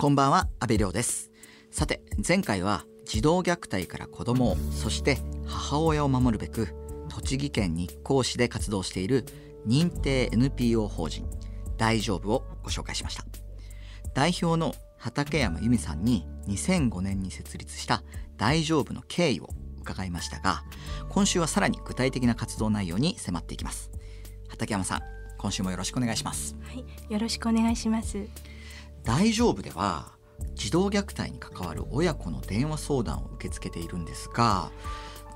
こんばんは阿部亮です。さて前回は児童虐待から子供をそして母親を守るべく栃木県日光市で活動している認定 NPO 法人大丈夫をご紹介しました。代表の畠山由美さんに2005年に設立した大丈夫の経緯を伺いましたが今週はさらに具体的な活動内容に迫っていきます。畠山さん今週もよろしくお願いします。はいよろしくお願いします。大丈夫では児童虐待に関わる親子の電話相談を受け付けているんですが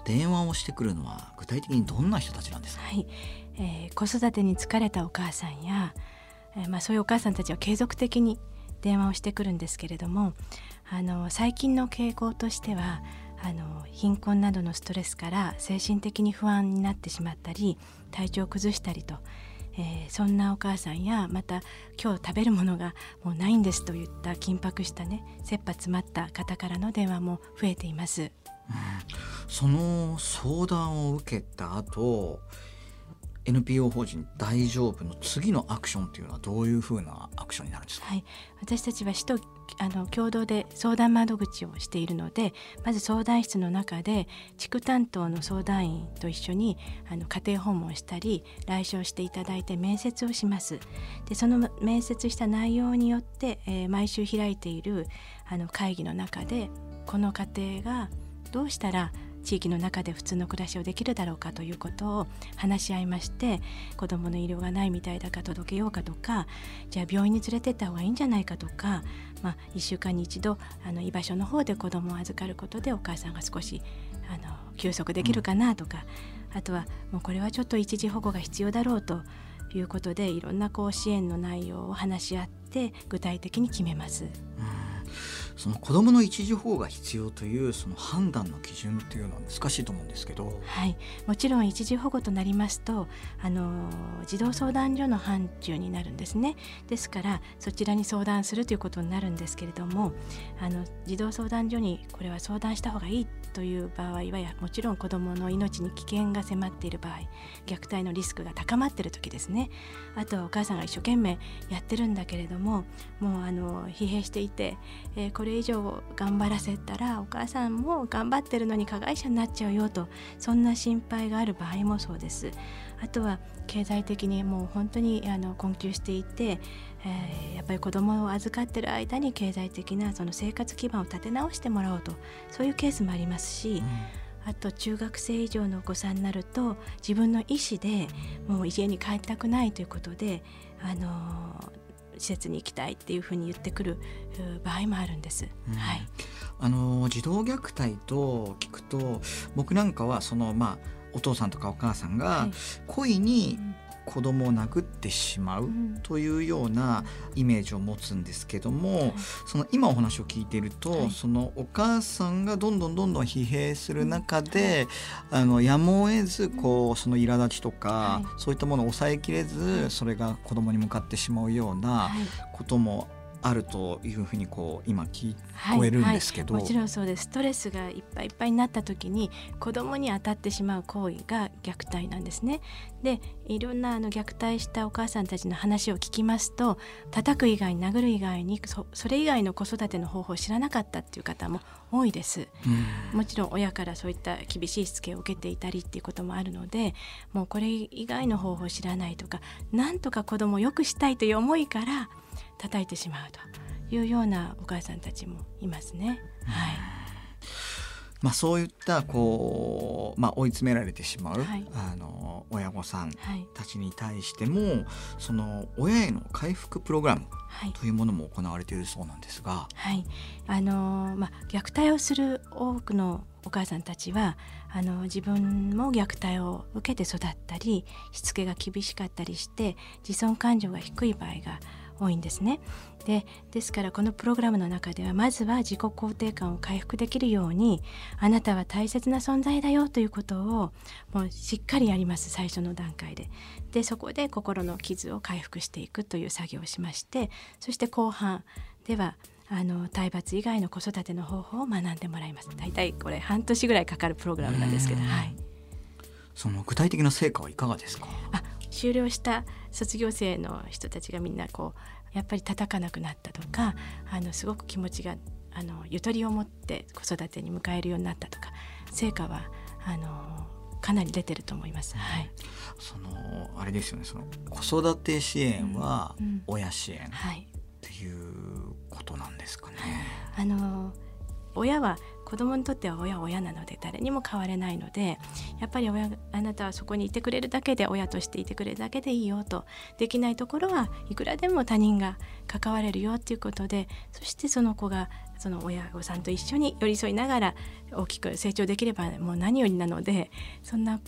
電話をしてくるのは具体的にどんな人たちなんですか、はい。えー、子育てに疲れたお母さんや、えー、まあ、そういうお母さんたちは継続的に電話をしてくるんですけれどもあの最近の傾向としてはあの貧困などのストレスから精神的に不安になってしまったり体調を崩したりとえー、そんなお母さんやまた今日食べるものがもうないんですといった緊迫したね切羽詰まった方からの電話も増えています。うん、その相談を受けた後 NPO 法人大丈夫の次のアクションというのはどういうふうなアクションになるんですか、はい、私たちは市とあの共同で相談窓口をしているのでまず相談室の中で地区担当の相談員と一緒にあの家庭訪問したり来所していただいて面接をします。でその面接した内容によって、えー、毎週開いているあの会議の中でこの家庭がどうしたら地域の中で普通の暮らしをできるだろうかということを話し合いまして子どもの医療がないみたいだから届けようかとかじゃあ病院に連れてった方がいいんじゃないかとか、まあ、1週間に一度あの居場所の方で子どもを預かることでお母さんが少しあの休息できるかなとか、うん、あとはもうこれはちょっと一時保護が必要だろうということでいろんなこう支援の内容を話し合って具体的に決めます。うんその子どもの一時保護が必要というその判断の基準というのは難しいと思うんですけど、はい、もちろん一時保護となりますとあの児童相談所の範疇になるんですね。ですからそちらに相談するということになるんですけれどもあの児童相談所にこれは相談した方がいいという場合はもちろん子どもの命に危険が迫っている場合虐待のリスクが高まっている時ですねあとはお母さんが一生懸命やってるんだけれどももうあの疲弊していて、えー、これ以上頑張らせたらお母さんも頑張ってるのに加害者になっちゃうよとそんな心配がある場合もそうです。あとは経済的にもう本当にあの困窮していて、えー、やっぱり子供を預かってる間に経済的なその生活基盤を立て直してもらおうとそういうケースもありますし、うん、あと中学生以上のお子さんになると自分の意思でもう家に帰りたくないということで、あの施設に行きたいっていうふうに言ってくる場合もあるんです。うん、はい。あの児童虐待と聞くと僕なんかはそのまあお父さんとかお母さんが故意に子供を殴ってしまうというようなイメージを持つんですけども、その今お話を聞いていると、そのお母さんがどんどんどんどん疲弊する中で、あのやむを得ずこうその苛立ちとか、そういったものを抑えきれず、それが子供に向かってしまうようなこともあるというふうにこう今聞こえるんですけど、はいはい、もちろんそうです。ストレスがいっぱいいっぱいになった時に子供に当たってしまう行為が虐待なんですね。でいろんなあの虐待したお母さんたちの話を聞きますと叩く以外殴る以外にそそれ以外の子育ての方法を知らなかったっていう方も多いです、もちろん親からそういった厳しいしつけを受けていたりっていうこともあるのでもうこれ以外の方法を知らないとかなんとか子供を良くしたいという思いから叩いてしまうというようなお母さんたちもいますね。はい。まあ、そういったこう、まあ、追い詰められてしまう、はい、あの親御さんたちに対しても、はい、その親への回復プログラムというものも行われているそうなんですが、はい。あのまあ、虐待をする多くのお母さんたちはあの自分も虐待を受けて育ったりしつけが厳しかったりして自尊感情が低い場合が多いんですね。でですからこのプログラムの中ではまずは自己肯定感を回復できるようにあなたは大切な存在だよということをもうしっかりやります最初の段階で。でそこで心の傷を回復していくという作業をしましてそして後半ではあの体罰以外の子育ての方法を学んでもらいます大体これ半年ぐらいかかるプログラムなんですけど、はい、その具体的な成果はいかがですか？あ終了した卒業生の人たちがみんなこうやっぱり叩かなくなったとかあのすごく気持ちがあのゆとりを持って子育てに迎えるようになったとか成果はあのかなり出てると思います。はい。そのあれですよね。その子育て支援は親支援っていうことなんですかね。あの親は子供にとっては親は親なので誰にも変われないのでやっぱり親あなたはそこにいてくれるだけで親としていてくれるだけでいいよとできないところはいくらでも他人が関われるよっていうことでそしてその子がその親御さんと一緒に寄り添いながら大きく成長できればもう何よりなのでそんな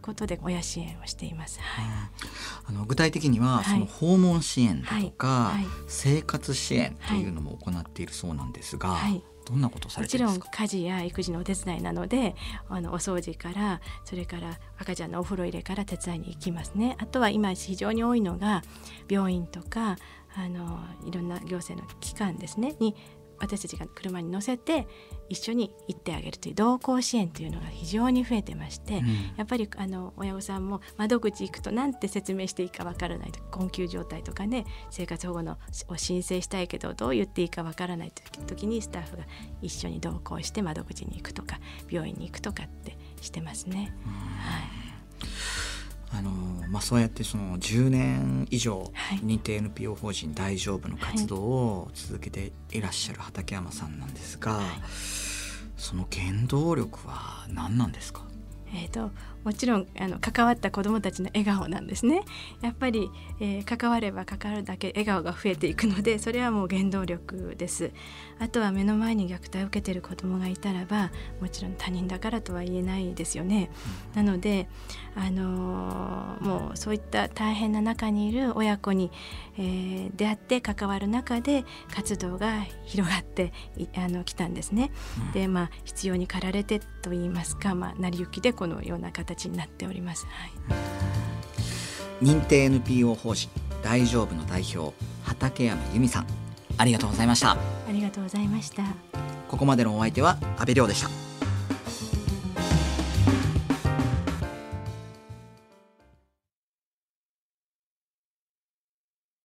ことで親支援をしています。はい、あの具体的には、その訪問支援だとか、生活支援というのも行っているそうなんですが、どんなことされてもちろん家事や育児のお手伝いなのであのお掃除からそれから赤ちゃんのお風呂入れから手伝いに行きますね。あとは今非常に多いのが病院とかあのいろんな行政の機関ですねに私たちが車に乗せて一緒に行ってあげるという同行支援というのが非常に増えてまして、うん、やっぱりあの親御さんも窓口行くと何て説明していいかわからないと困窮状態とかね生活保護のを申請したいけどどう言っていいかわからない時にスタッフが一緒に同行して窓口に行くとか病院に行くとかってしてますね。はい。あのまあ、そうやってその10年以上認定 NPO 法人大丈夫の活動を続けていらっしゃる畠山さんなんですが、はい、その原動力は何なんですか？えーと、もちろんあの関わった子どもたちの笑顔なんですね。やっぱり、えー、関われば関わるだけ笑顔が増えていくのでそれはもう原動力です。あとは目の前に虐待を受けている子どもがいたらばもちろん他人だからとは言えないですよね、なので、あのー、もうそういった大変な中にいる親子に、えー、出会って関わる中で活動が広がってあの来たんですね、でまあ必要に駆られてと言いますか、まあ、成り行きでこのような形になっております。はい、認定 NPO 法人大丈夫の代表畠山由美さん。ありがとうございました。ありがとうございました。ここまでのお相手は阿部亮でした